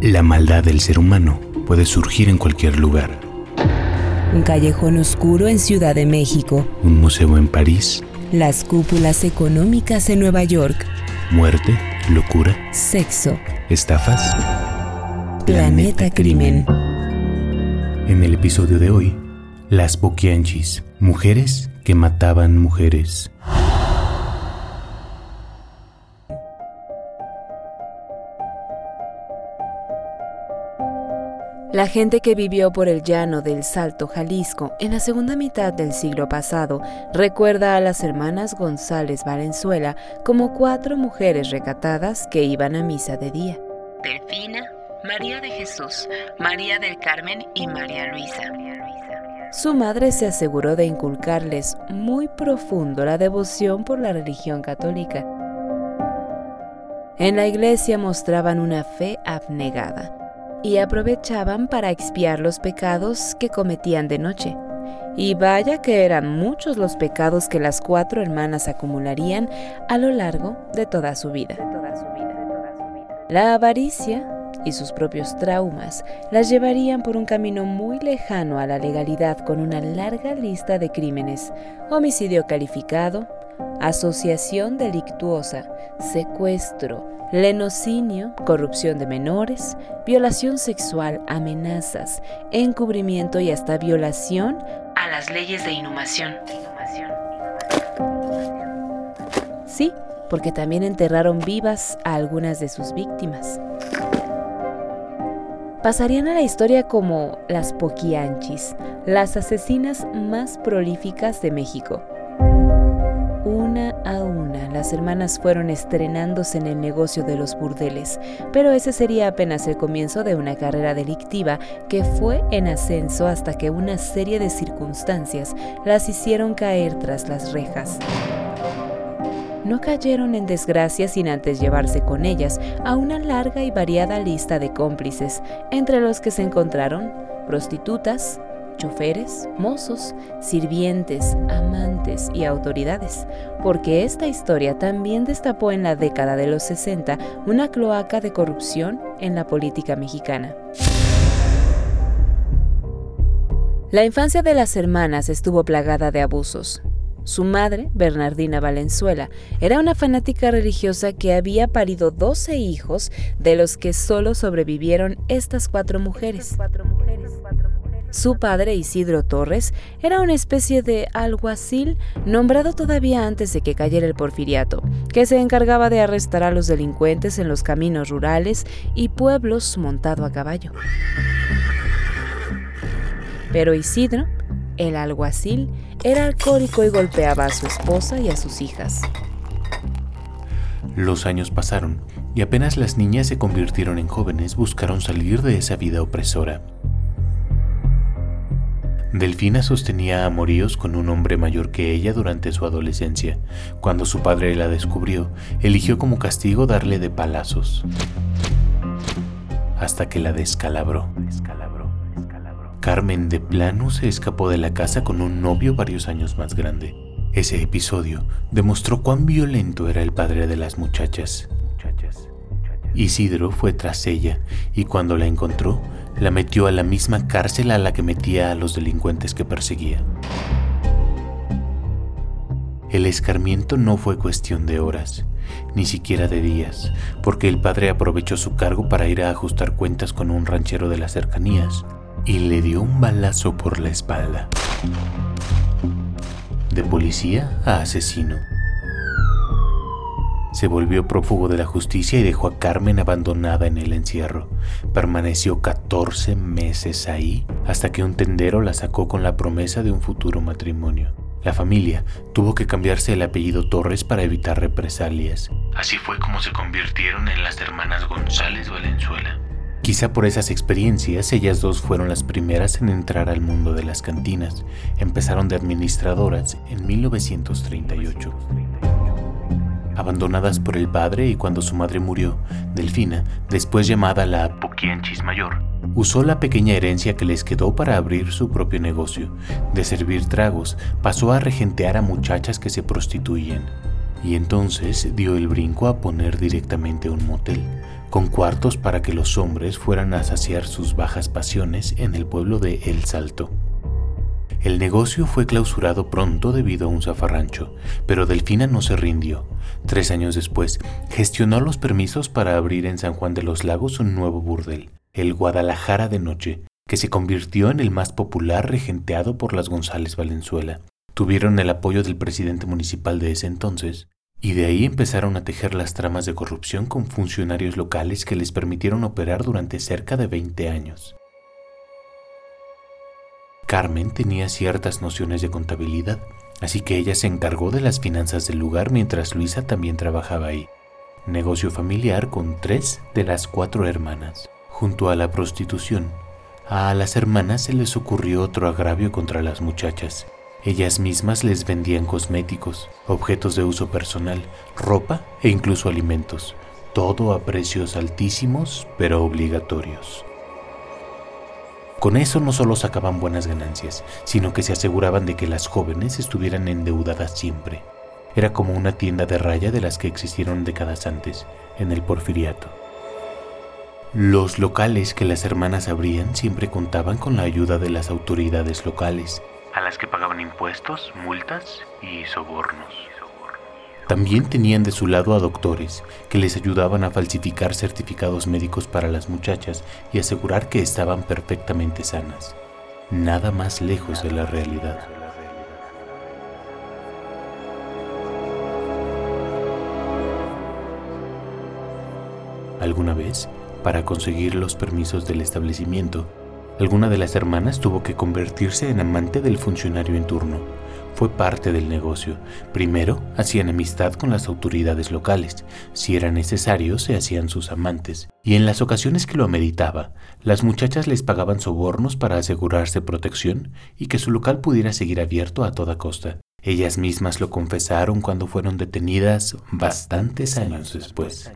La maldad del ser humano puede surgir en cualquier lugar. Un callejón oscuro en Ciudad de México. Un museo en París. Las cúpulas económicas en Nueva York. Muerte, locura. Sexo. Estafas. Planeta, Crimen. En el episodio de hoy, las Boquianchis, mujeres que mataban mujeres. La gente que vivió por el llano del Salto, Jalisco, en la segunda mitad del siglo pasado, recuerda a las hermanas González Valenzuela como cuatro mujeres recatadas que iban a misa de día. Delfina, María de Jesús, María del Carmen y María Luisa. Su madre se aseguró de inculcarles muy profundo la devoción por la religión católica. En la iglesia mostraban una fe abnegada y aprovechaban para expiar los pecados que cometían de noche. Y vaya que eran muchos los pecados que las cuatro hermanas acumularían a lo largo de toda su vida. La avaricia y sus propios traumas las llevarían por un camino muy lejano a la legalidad con una larga lista de crímenes, homicidio calificado, asociación delictuosa, secuestro, lenocinio, corrupción de menores, violación sexual, amenazas, encubrimiento y hasta violación a las leyes de inhumación. Sí, porque también enterraron vivas a algunas de sus víctimas. Pasarían a la historia como las Poquianchis, las asesinas más prolíficas de México. Las hermanas fueron estrenándose en el negocio de los burdeles, pero ese sería apenas el comienzo de una carrera delictiva que fue en ascenso hasta que una serie de circunstancias las hicieron caer tras las rejas. No cayeron en desgracia sin antes llevarse con ellas a una larga y variada lista de cómplices, entre los que se encontraron prostitutas, choferes, mozos, sirvientes, amantes y autoridades, porque esta historia también destapó en la década de los 60 una cloaca de corrupción en la política mexicana. La infancia de las hermanas estuvo plagada de abusos. Su madre, Bernardina Valenzuela, era una fanática religiosa que había parido 12 hijos, de los que solo sobrevivieron estas cuatro mujeres. Su padre, Isidro Torres, era una especie de alguacil nombrado todavía antes de que cayera el porfiriato, que se encargaba de arrestar a los delincuentes en los caminos rurales y pueblos montado a caballo. Pero Isidro, el alguacil, era alcohólico y golpeaba a su esposa y a sus hijas. Los años pasaron y apenas las niñas se convirtieron en jóvenes buscaron salir de esa vida opresora. Delfina sostenía amoríos con un hombre mayor que ella durante su adolescencia. Cuando su padre la descubrió, eligió como castigo darle de palazos. Hasta que la descalabró. Carmen de plano se escapó de la casa con un novio varios años más grande. Ese episodio demostró cuán violento era el padre de las muchachas. Isidro fue tras ella y cuando la encontró, la metió a la misma cárcel a la que metía a los delincuentes que perseguía. El escarmiento no fue cuestión de horas, ni siquiera de días, porque el padre aprovechó su cargo para ir a ajustar cuentas con un ranchero de las cercanías y le dio un balazo por la espalda. De policía a asesino se volvió prófugo de la justicia y dejó a Carmen abandonada en el encierro. Permaneció 14 meses ahí hasta que un tendero la sacó con la promesa de un futuro matrimonio. La familia tuvo que cambiarse el apellido Torres para evitar represalias. Así fue como se convirtieron en las hermanas González Valenzuela. Quizá por esas experiencias ellas dos fueron las primeras en entrar al mundo de las cantinas. Empezaron de administradoras en 1938 abandonadas por el padre y cuando su madre murió, Delfina, después llamada la Poquianchis Mayor, usó la pequeña herencia que les quedó para abrir su propio negocio. De servir tragos, pasó a regentear a muchachas que se prostituían. Y entonces dio el brinco a poner directamente un motel. con cuartos para que los hombres fueran a saciar sus bajas pasiones en el pueblo de El Salto. El negocio fue clausurado pronto debido a un zafarrancho, pero Delfina no se rindió. Tres años después, gestionó los permisos para abrir en San Juan de los Lagos un nuevo burdel, el Guadalajara de Noche, que se convirtió en el más popular regenteado por las González Valenzuela. Tuvieron el apoyo del presidente municipal de ese entonces, y de ahí empezaron a tejer las tramas de corrupción con funcionarios locales que les permitieron operar durante cerca de 20 años. Carmen tenía ciertas nociones de contabilidad, así que ella se encargó de las finanzas del lugar mientras Luisa también trabajaba ahí. Negocio familiar con tres de las cuatro hermanas. Junto a la prostitución, a las hermanas se les ocurrió otro agravio contra las muchachas. Ellas mismas les vendían cosméticos, objetos de uso personal, ropa e incluso alimentos, todo a precios altísimos pero obligatorios. Con eso no solo sacaban buenas ganancias, sino que se aseguraban de que las jóvenes estuvieran endeudadas siempre. Era como una tienda de raya de las que existieron décadas antes, en el porfiriato. Los locales que las hermanas abrían siempre contaban con la ayuda de las autoridades locales, a las que pagaban impuestos, multas y sobornos. También tenían de su lado a doctores que les ayudaban a falsificar certificados médicos para las muchachas y asegurar que estaban perfectamente sanas. Nada más lejos de la realidad. Alguna vez, para conseguir los permisos del establecimiento, alguna de las hermanas tuvo que convertirse en amante del funcionario en turno fue parte del negocio. Primero, hacían amistad con las autoridades locales. Si era necesario, se hacían sus amantes. Y en las ocasiones que lo ameritaba, las muchachas les pagaban sobornos para asegurarse protección y que su local pudiera seguir abierto a toda costa. Ellas mismas lo confesaron cuando fueron detenidas bastantes años después.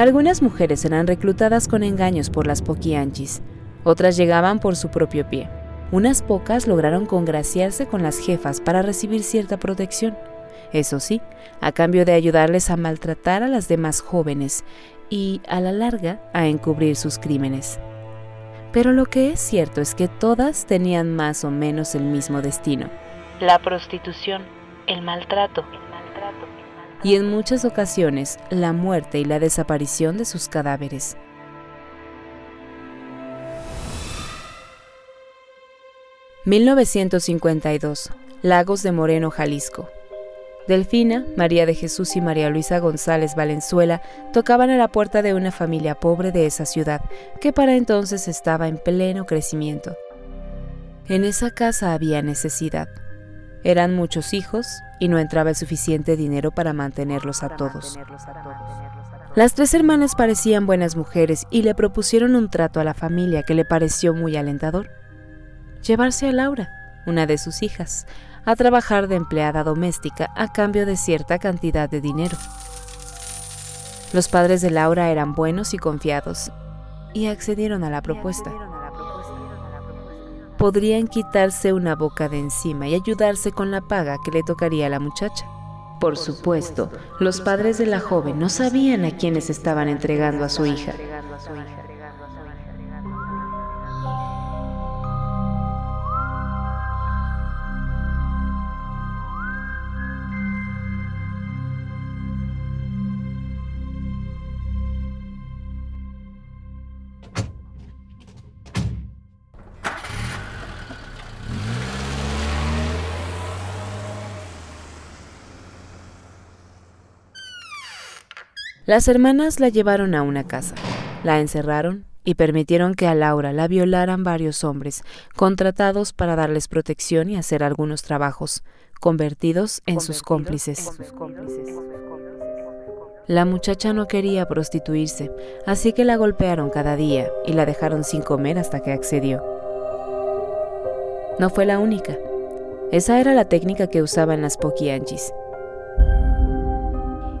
Algunas mujeres eran reclutadas con engaños por las poquianchis, otras llegaban por su propio pie. Unas pocas lograron congraciarse con las jefas para recibir cierta protección, eso sí, a cambio de ayudarles a maltratar a las demás jóvenes y, a la larga, a encubrir sus crímenes. Pero lo que es cierto es que todas tenían más o menos el mismo destino. La prostitución, el maltrato, y en muchas ocasiones la muerte y la desaparición de sus cadáveres. ...1952... Lagos de Moreno, Jalisco. Delfina, María de Jesús y María Luisa González Valenzuela tocaban a la puerta de una familia pobre de esa ciudad, que para entonces estaba en pleno crecimiento. En esa casa había necesidad. Eran muchos hijos y no entraba el suficiente dinero para mantenerlos a todos. Las tres hermanas parecían buenas mujeres y le propusieron un trato a la familia que le pareció muy alentador. Llevarse a Laura, una de sus hijas, a trabajar de empleada doméstica a cambio de cierta cantidad de dinero. Los padres de Laura eran buenos y confiados y accedieron a la propuesta podrían quitarse una boca de encima y ayudarse con la paga que le tocaría a la muchacha. Por supuesto, los padres de la joven no sabían a quiénes estaban entregando a su hija. Las hermanas la llevaron a una casa, la encerraron y permitieron que a Laura la violaran varios hombres, contratados para darles protección y hacer algunos trabajos, convertidos en sus cómplices. La muchacha no quería prostituirse, así que la golpearon cada día y la dejaron sin comer hasta que accedió. No fue la única. Esa era la técnica que usaban las poquianchis.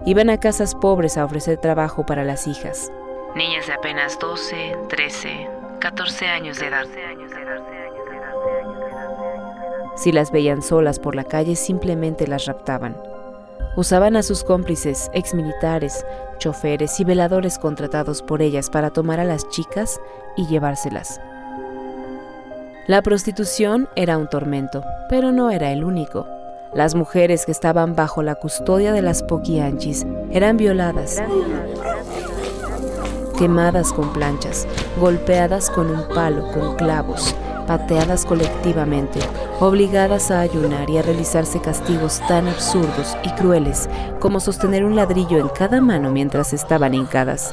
Iban a casas pobres a ofrecer trabajo para las hijas. Niñas de apenas 12, 13, 14 años de edad. Si las veían solas por la calle, simplemente las raptaban. Usaban a sus cómplices, exmilitares, choferes y veladores contratados por ellas para tomar a las chicas y llevárselas. La prostitución era un tormento, pero no era el único. Las mujeres que estaban bajo la custodia de las poquianchis eran violadas, quemadas con planchas, golpeadas con un palo, con clavos, pateadas colectivamente, obligadas a ayunar y a realizarse castigos tan absurdos y crueles como sostener un ladrillo en cada mano mientras estaban hincadas.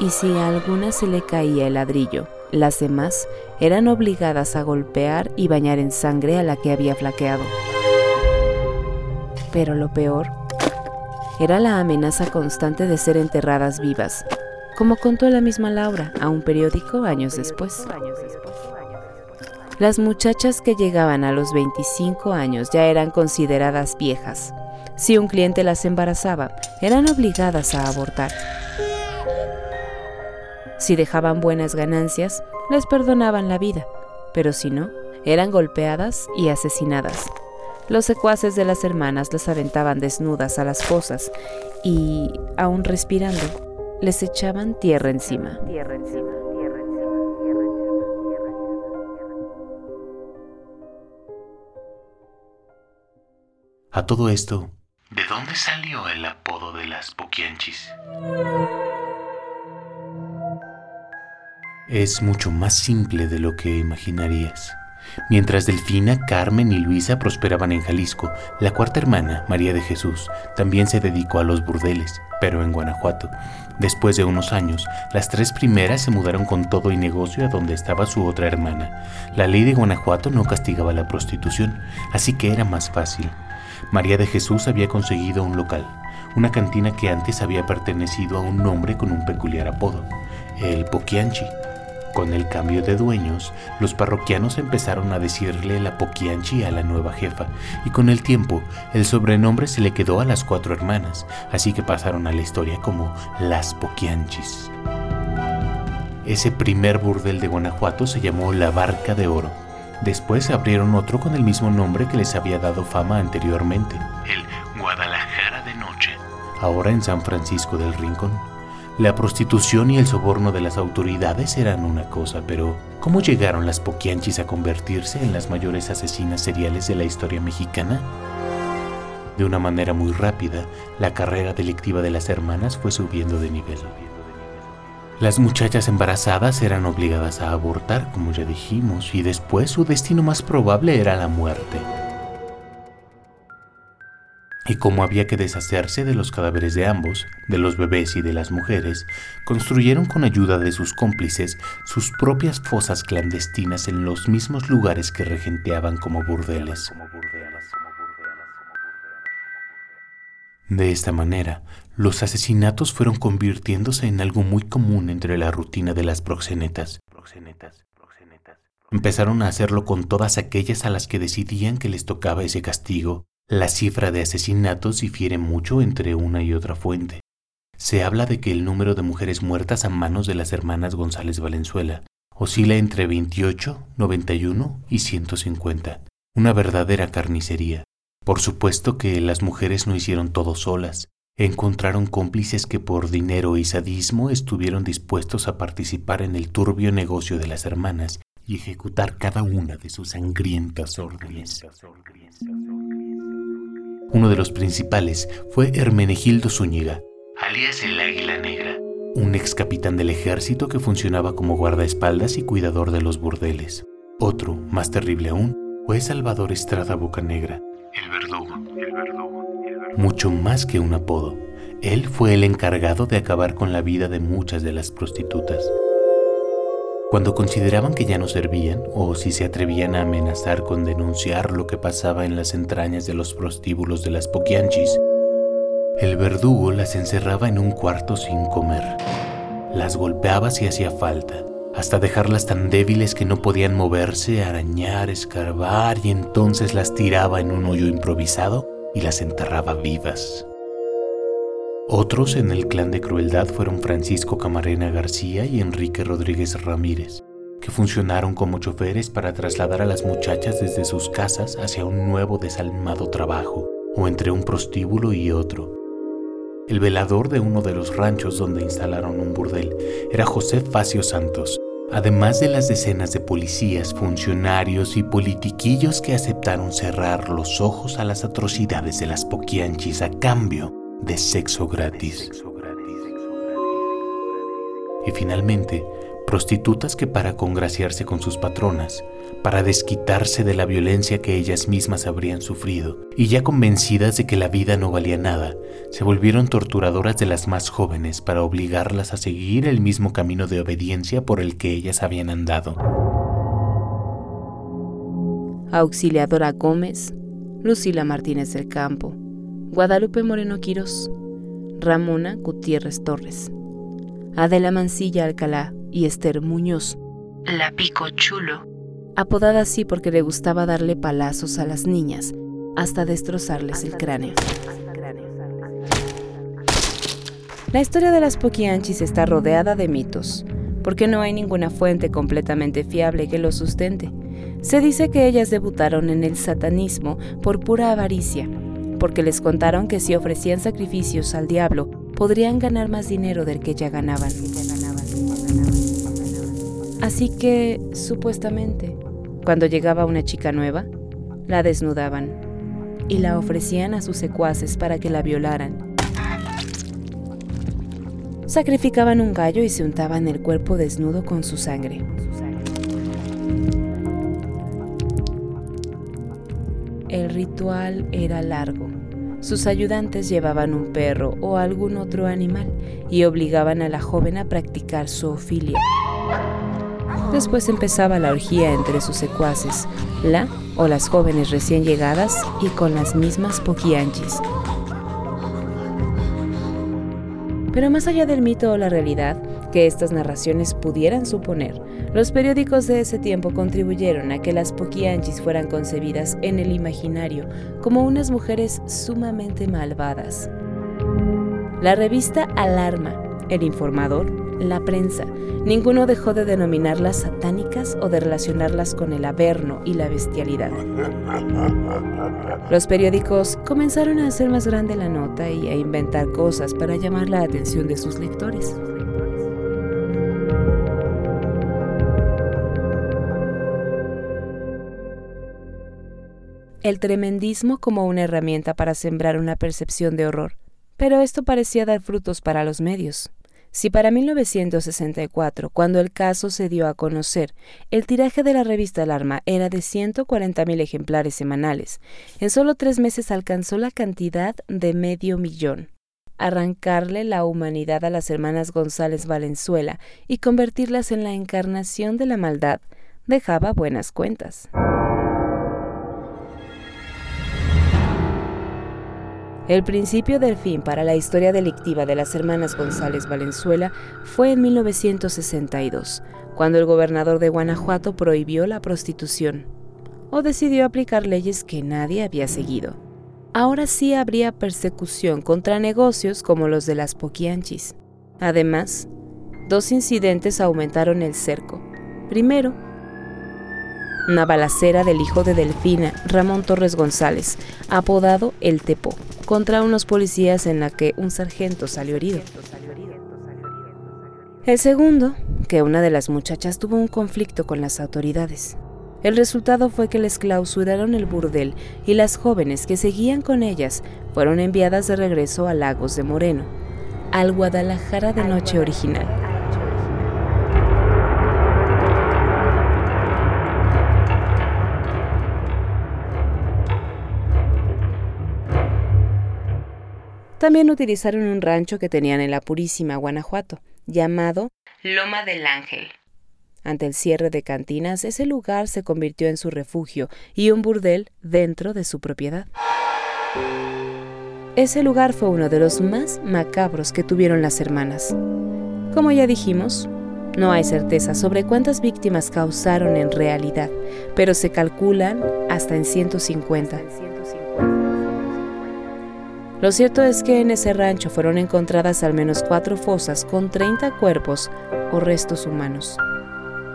Y si a alguna se le caía el ladrillo, las demás eran obligadas a golpear y bañar en sangre a la que había flaqueado. Pero lo peor era la amenaza constante de ser enterradas vivas, como contó la misma Laura a un periódico años después. Las muchachas que llegaban a los 25 años ya eran consideradas viejas. Si un cliente las embarazaba, eran obligadas a abortar. Si dejaban buenas ganancias, les perdonaban la vida, pero si no, eran golpeadas y asesinadas. Los secuaces de las hermanas las aventaban desnudas a las fosas y, aún respirando, les echaban tierra encima. A todo esto, ¿de dónde salió el apodo de las Poquianchis? Es mucho más simple de lo que imaginarías. Mientras Delfina, Carmen y Luisa prosperaban en Jalisco, la cuarta hermana, María de Jesús, también se dedicó a los burdeles, pero en Guanajuato. Después de unos años, las tres primeras se mudaron con todo y negocio a donde estaba su otra hermana. La ley de Guanajuato no castigaba la prostitución, así que era más fácil. María de Jesús había conseguido un local, una cantina que antes había pertenecido a un hombre con un peculiar apodo, el Poquianchi. Con el cambio de dueños, los parroquianos empezaron a decirle la Poquianchi a la nueva jefa, y con el tiempo el sobrenombre se le quedó a las cuatro hermanas, así que pasaron a la historia como las Poquianchis. Ese primer burdel de Guanajuato se llamó La Barca de Oro. Después abrieron otro con el mismo nombre que les había dado fama anteriormente, el Guadalajara de Noche, ahora en San Francisco del Rincón. La prostitución y el soborno de las autoridades eran una cosa, pero ¿cómo llegaron las poquianchis a convertirse en las mayores asesinas seriales de la historia mexicana? De una manera muy rápida, la carrera delictiva de las hermanas fue subiendo de nivel. Las muchachas embarazadas eran obligadas a abortar, como ya dijimos, y después su destino más probable era la muerte y como había que deshacerse de los cadáveres de ambos, de los bebés y de las mujeres, construyeron con ayuda de sus cómplices sus propias fosas clandestinas en los mismos lugares que regenteaban como burdeles. De esta manera, los asesinatos fueron convirtiéndose en algo muy común entre la rutina de las proxenetas. Empezaron a hacerlo con todas aquellas a las que decidían que les tocaba ese castigo la cifra de asesinatos difiere mucho entre una y otra fuente. Se habla de que el número de mujeres muertas a manos de las hermanas González Valenzuela oscila entre 28, 91 y 150. Una verdadera carnicería. Por supuesto que las mujeres no hicieron todo solas. Encontraron cómplices que por dinero y sadismo estuvieron dispuestos a participar en el turbio negocio de las hermanas y ejecutar cada una de sus sangrientas órdenes. Uno de los principales fue Hermenegildo Zúñiga, alias el Águila Negra, un ex capitán del ejército que funcionaba como guardaespaldas y cuidador de los burdeles. Otro, más terrible aún, fue Salvador Estrada Bocanegra, el verdugo, el verdugo, el verdugo. Mucho más que un apodo, él fue el encargado de acabar con la vida de muchas de las prostitutas. Cuando consideraban que ya no servían o si se atrevían a amenazar con denunciar lo que pasaba en las entrañas de los prostíbulos de las Poquianchis, el verdugo las encerraba en un cuarto sin comer. Las golpeaba si hacía falta, hasta dejarlas tan débiles que no podían moverse, arañar, escarbar y entonces las tiraba en un hoyo improvisado y las enterraba vivas. Otros en el clan de crueldad fueron Francisco Camarena García y Enrique Rodríguez Ramírez. que funcionaron como choferes para trasladar a las muchachas desde sus casas hacia un nuevo desalmado trabajo o entre un prostíbulo y otro. El velador de uno de los ranchos donde instalaron un burdel era José Facio Santos, además de las decenas de policías, funcionarios y politiquillos que aceptaron cerrar los ojos a las atrocidades de las poquianchis a cambio de sexo gratis. Y finalmente, prostitutas que para congraciarse con sus patronas, para desquitarse de la violencia que ellas mismas habrían sufrido, y ya convencidas de que la vida no valía nada, se volvieron torturadoras de las más jóvenes para obligarlas a seguir el mismo camino de obediencia por el que ellas habían andado. Auxiliadora Gómez, Lucila Martínez del Campo, Guadalupe Moreno Quirós, Ramona Gutiérrez Torres, Adela Mancilla Alcalá y Esther Muñoz. La Pico Chulo. Apodada así porque le gustaba darle palazos a las niñas hasta destrozarles el cráneo. La historia de las Poquianchis está rodeada de mitos, porque no hay ninguna fuente completamente fiable que lo sustente. Se dice que ellas debutaron en el satanismo por pura avaricia, porque les contaron que si ofrecían sacrificios al diablo, podrían ganar más dinero del que ya ganaban. Así que, supuestamente, cuando llegaba una chica nueva, la desnudaban y la ofrecían a sus secuaces para que la violaran. Sacrificaban un gallo y se untaban el cuerpo desnudo con su sangre. Ritual era largo sus ayudantes llevaban un perro o algún otro animal y obligaban a la joven a practicar su ofilia. Después empezaba la orgía entre sus secuaces, la o las jóvenes recién llegadas y con las mismas poquianchis. Pero más allá del mito o la realidad que estas narraciones pudieran suponer, los periódicos de ese tiempo contribuyeron a que las poquianchis fueran concebidas en el imaginario como unas mujeres sumamente malvadas. La revista Alarma, El Informador, la prensa, ninguno dejó de denominarlas satánicas o de relacionarlas con el averno y la bestialidad. Los periódicos comenzaron a hacer más grande la nota y a inventar cosas para llamar la atención de sus lectores. El tremendismo como una herramienta para sembrar una percepción de horror. Pero esto parecía dar frutos para los medios. Si para 1964, cuando el caso se dio a conocer, el tiraje de la revista Alarma era de 140.000 ejemplares semanales, en solo tres meses alcanzó la cantidad de medio millón. Arrancarle la humanidad a las hermanas González Valenzuela y convertirlas en la encarnación de la maldad dejaba buenas cuentas. El principio del fin para la historia delictiva de las hermanas González Valenzuela fue en 1962, cuando el gobernador de Guanajuato prohibió la prostitución o decidió aplicar leyes que nadie había seguido. Ahora sí habría persecución contra negocios como los de las poquianchis. Además, dos incidentes aumentaron el cerco. Primero, una balacera del hijo de Delfina, Ramón Torres González, apodado El Tepo, contra unos policías en la que un sargento salió herido. El segundo, que una de las muchachas tuvo un conflicto con las autoridades. El resultado fue que les clausuraron el burdel y las jóvenes que seguían con ellas fueron enviadas de regreso a Lagos de Moreno, al Guadalajara de noche original. También utilizaron un rancho que tenían en la Purísima, Guanajuato, llamado Loma del Ángel. Ante el cierre de cantinas, ese lugar se convirtió en su refugio y un burdel dentro de su propiedad. Ese lugar fue uno de los más macabros que tuvieron las hermanas. Como ya dijimos, no hay certeza sobre cuántas víctimas causaron en realidad, pero se calculan hasta en 150. Lo cierto es que en ese rancho fueron encontradas al menos cuatro fosas con 30 cuerpos o restos humanos.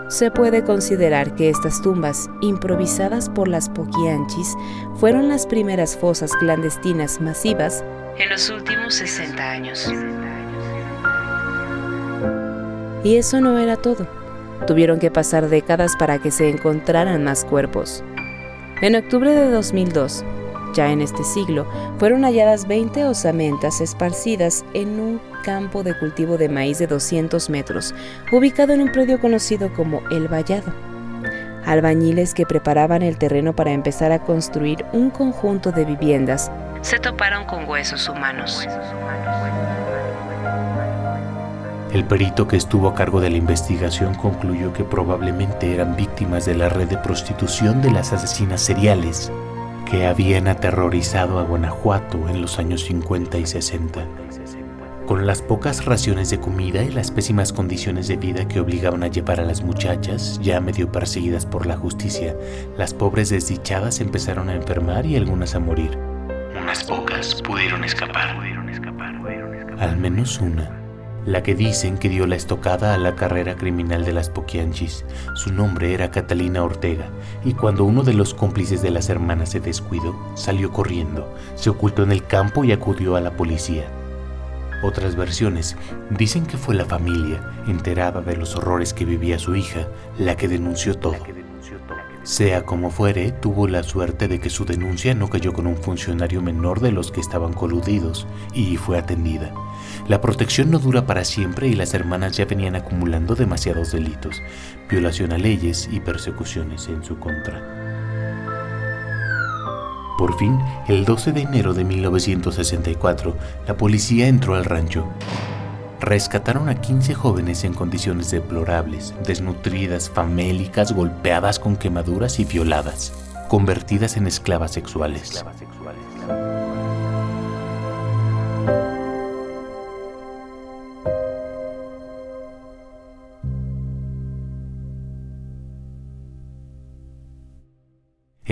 se puede considerar que estas tumbas, improvisadas por las Poquianchis, fueron las primeras fosas clandestinas masivas en los últimos 60 años. Y eso no era todo. Tuvieron que pasar décadas para que se encontraran más cuerpos. En octubre de 2002, ya en este siglo, fueron halladas 20 osamentas esparcidas en un campo de cultivo de maíz de 200 metros, ubicado en un predio conocido como El Vallado. Albañiles que preparaban el terreno para empezar a construir un conjunto de viviendas se toparon con huesos humanos. El perito que estuvo a cargo de la investigación concluyó que probablemente eran víctimas de la red de prostitución de las asesinas seriales que habían aterrorizado a Guanajuato en los años 50 y 60. Con las pocas raciones de comida y las pésimas condiciones de vida que obligaban a llevar a las muchachas, ya medio perseguidas por la justicia, las pobres desdichadas empezaron a enfermar y algunas a morir. Unas pocas pudieron escapar. Al menos una la que dicen que dio la estocada a la carrera criminal de las Poquianchis. Su nombre era Catalina Ortega, y cuando uno de los cómplices de las hermanas se descuidó, salió corriendo, se ocultó en el campo y acudió a la policía. Otras versiones dicen que fue la familia, enterada de los horrores que vivía su hija, la que denunció todo. Sea como fuere, tuvo la suerte de que su denuncia no cayó con un funcionario menor de los que estaban coludidos y fue atendida. La protección no dura para siempre y las hermanas ya venían acumulando demasiados delitos, violación a leyes y persecuciones en su contra. Por fin, el 12 de enero de 1964, la policía entró al rancho rescataron a 15 jóvenes en condiciones deplorables, desnutridas, famélicas, golpeadas con quemaduras y violadas, convertidas en esclavas sexuales.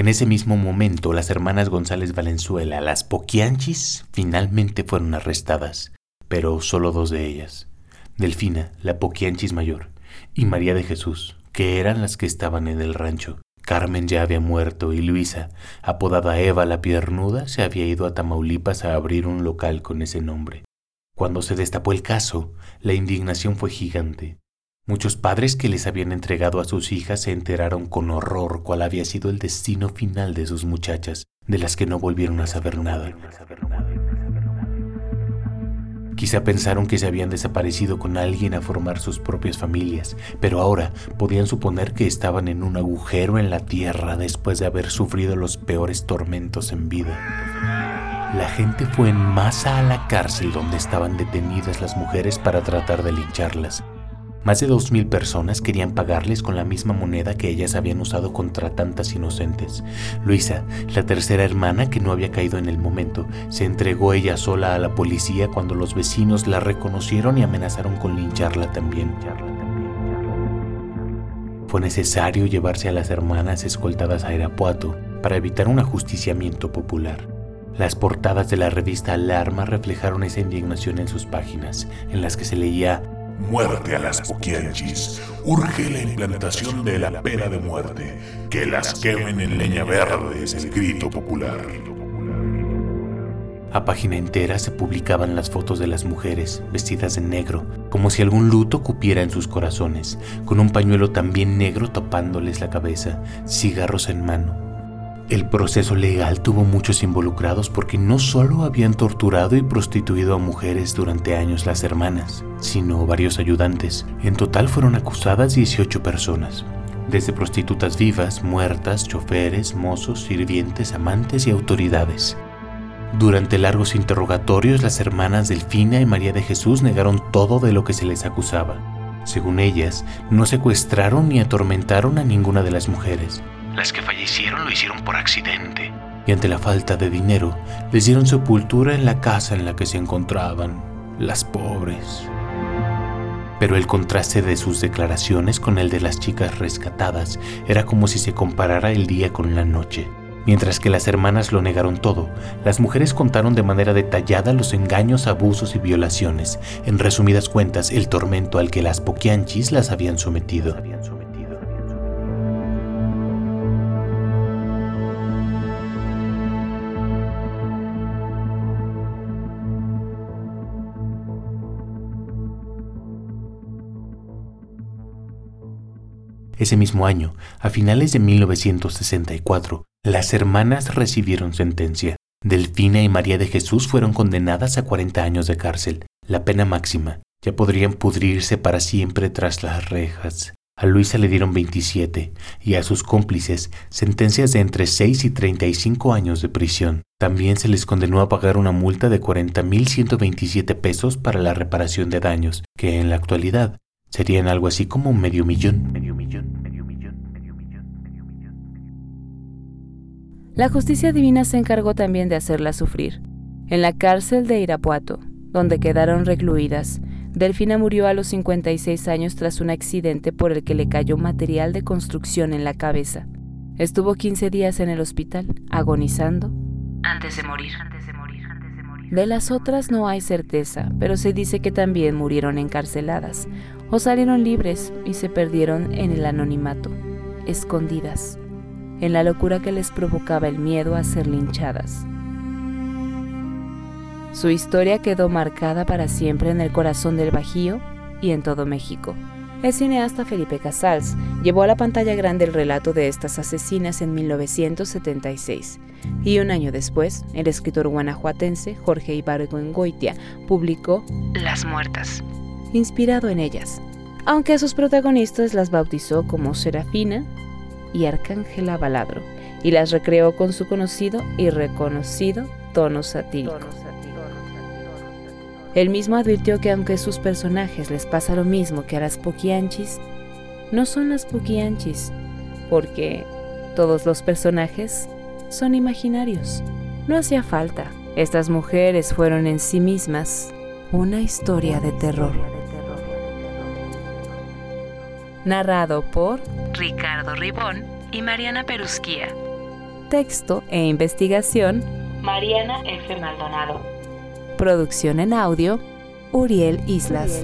Ese mismo momento, las hermanas González Valenzuela, las Poquianchis, finalmente fueron arrestadas pero solo dos de ellas, Delfina, la Poquianchis mayor, y María de Jesús, que eran las que estaban en el rancho. Carmen ya había muerto y Luisa, apodada Eva la Piernuda, se había ido a Tamaulipas a abrir un local con ese nombre. Cuando se destapó el caso, la indignación fue gigante. Muchos padres que les habían entregado a sus hijas se enteraron con horror cuál había sido el destino final de sus muchachas, de las que no volvieron a saber nada. Quizá pensaron que se habían desaparecido con alguien a formar sus propias familias, pero ahora podían suponer que estaban en un agujero en la tierra después de haber sufrido los peores tormentos en vida. La gente fue en masa a la cárcel donde estaban detenidas las mujeres para tratar de lincharlas. Más de dos mil personas querían pagarles con la misma moneda que ellas habían usado contra tantas inocentes. Luisa, la tercera hermana que no había caído en el momento, se entregó ella sola a la policía cuando los vecinos la reconocieron y amenazaron con lincharla también. Fue necesario llevarse a las hermanas escoltadas a Irapuato para evitar un ajusticiamiento popular. Las portadas de la revista Alarma reflejaron esa indignación en sus páginas, en las que se leía Muerte a las poquianchis. Urge la implantación de la pena de muerte. Que las quemen en leña verde es el grito popular. A página entera se publicaban las fotos de las mujeres, vestidas de negro, como si algún luto cupiera en sus corazones, con un pañuelo también negro tapándoles la cabeza, cigarros en mano, el proceso legal tuvo muchos involucrados porque no solo habían torturado y prostituido a mujeres durante años las hermanas, sino varios ayudantes. En total fueron acusadas 18 personas, desde prostitutas vivas, muertas, choferes, mozos, sirvientes, amantes y autoridades. Durante largos interrogatorios, las hermanas Delfina y María de Jesús negaron todo de lo que se les acusaba. Según ellas, no secuestraron ni atormentaron a ninguna de las mujeres. Las que fallecieron lo hicieron por accidente. Y ante la falta de dinero, les dieron sepultura en la casa en la que se encontraban, las pobres. Pero el contraste de sus declaraciones con el de las chicas rescatadas era como si se comparara el día con la noche. Mientras que las hermanas lo negaron todo, las mujeres contaron de manera detallada los engaños, abusos y violaciones, en resumidas cuentas el tormento al que las poquianchis las habían sometido. Ese mismo año, a finales de 1964, las hermanas recibieron sentencia. Delfina y María de Jesús fueron condenadas a 40 años de cárcel, la pena máxima. Ya podrían pudrirse para siempre tras las rejas. A Luisa le dieron 27 y a sus cómplices sentencias de entre 6 y 35 años de prisión. También se les condenó a pagar una multa de 40.127 pesos para la reparación de daños, que en la actualidad serían algo así como medio millón. Medio millón, La justicia divina se encargó también de hacerla sufrir. En la cárcel de Irapuato, donde quedaron recluidas, Delfina murió a los 56 años tras un accidente por el que le cayó material de construcción en la cabeza. Estuvo 15 días en el hospital, agonizando Antes de morir. De las otras no hay certeza, pero se dice que también murieron encarceladas o salieron libres y se perdieron en el anonimato, escondidas, en la locura que les provocaba el miedo a ser linchadas. Su historia quedó marcada para siempre en el corazón del Bajío y en todo México. El cineasta Felipe Casals llevó a la pantalla grande el relato de estas asesinas en 1976 y un año después, el escritor guanajuatense Jorge Ibargüengoitia publicó Las muertas, inspirado en ellas, aunque a sus protagonistas las bautizó como Serafina y Arcángela Baladro y las recreó con su conocido y reconocido tono satírico. Él mismo advirtió que aunque a sus personajes les pasa lo mismo que a las poquianchis, no son las poquianchis, porque todos los personajes son imaginarios. No hacía falta. Estas mujeres fueron en sí mismas una historia de terror. Narrado por Ricardo Ribón y Mariana Perusquía. texto e investigación, Mariana F. Maldonado. producción en audio, Uriel Islas.